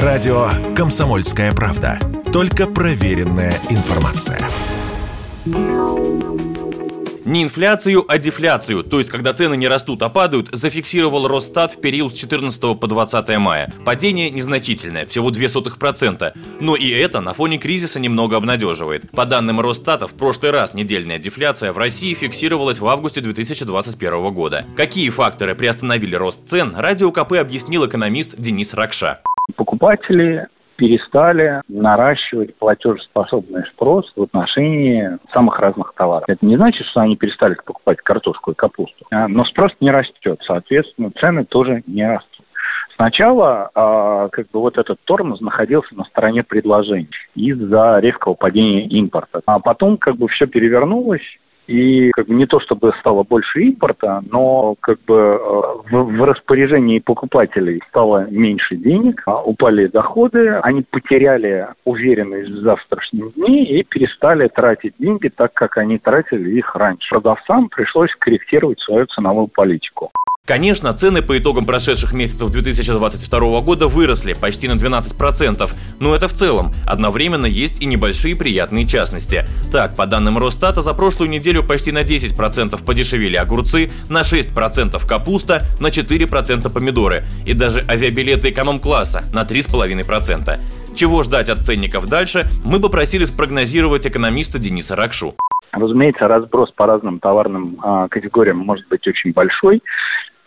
Радио «Комсомольская правда». Только проверенная информация. Не инфляцию, а дефляцию, то есть когда цены не растут, а падают, зафиксировал Росстат в период с 14 по 20 мая. Падение незначительное, всего 0,02%, но и это на фоне кризиса немного обнадеживает. По данным Росстата, в прошлый раз недельная дефляция в России фиксировалась в августе 2021 года. Какие факторы приостановили рост цен, Радио КП объяснил экономист Денис Ракша. Покупатели перестали наращивать платежеспособный спрос в отношении самых разных товаров. Это не значит, что они перестали покупать картошку и капусту, а, но спрос не растет, соответственно, цены тоже не растут. Сначала э, как бы вот этот тормоз находился на стороне предложений из-за резкого падения импорта. А потом как бы все перевернулось, и как бы не то чтобы стало больше импорта, но как бы э, в, в распоряжении покупателей стало меньше денег, а упали доходы, они потеряли уверенность в завтрашнем дне и перестали тратить деньги так, как они тратили их раньше. Продавцам пришлось корректировать свою ценовую политику. Конечно, цены по итогам прошедших месяцев 2022 года выросли почти на 12%, но это в целом. Одновременно есть и небольшие приятные частности. Так, по данным Росстата, за прошлую неделю почти на 10% подешевели огурцы, на 6% капуста, на 4% помидоры и даже авиабилеты эконом-класса на 3,5%. Чего ждать от ценников дальше, мы попросили спрогнозировать экономиста Дениса Ракшу. Разумеется, разброс по разным товарным а, категориям может быть очень большой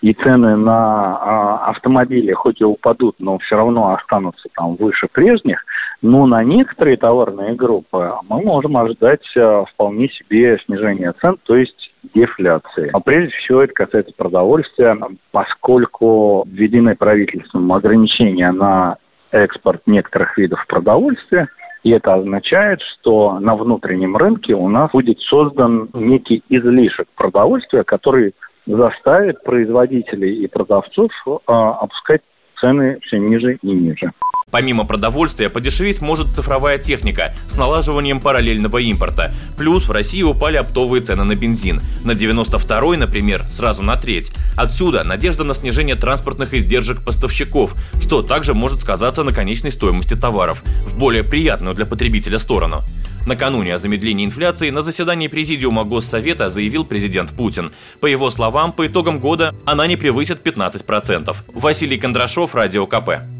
и цены на а, автомобили хоть и упадут, но все равно останутся там выше прежних, но на некоторые товарные группы мы можем ожидать а, вполне себе снижения цен, то есть дефляции. А прежде всего это касается продовольствия, поскольку введены правительством ограничения на экспорт некоторых видов продовольствия, и это означает, что на внутреннем рынке у нас будет создан некий излишек продовольствия, который заставит производителей и продавцов а, опускать цены все ниже и ниже. Помимо продовольствия, подешеветь может цифровая техника с налаживанием параллельного импорта. Плюс в России упали оптовые цены на бензин. На 92-й, например, сразу на треть. Отсюда надежда на снижение транспортных издержек поставщиков, что также может сказаться на конечной стоимости товаров, в более приятную для потребителя сторону. Накануне о замедлении инфляции на заседании Президиума Госсовета заявил президент Путин. По его словам, по итогам года она не превысит 15%. Василий Кондрашов, Радио КП.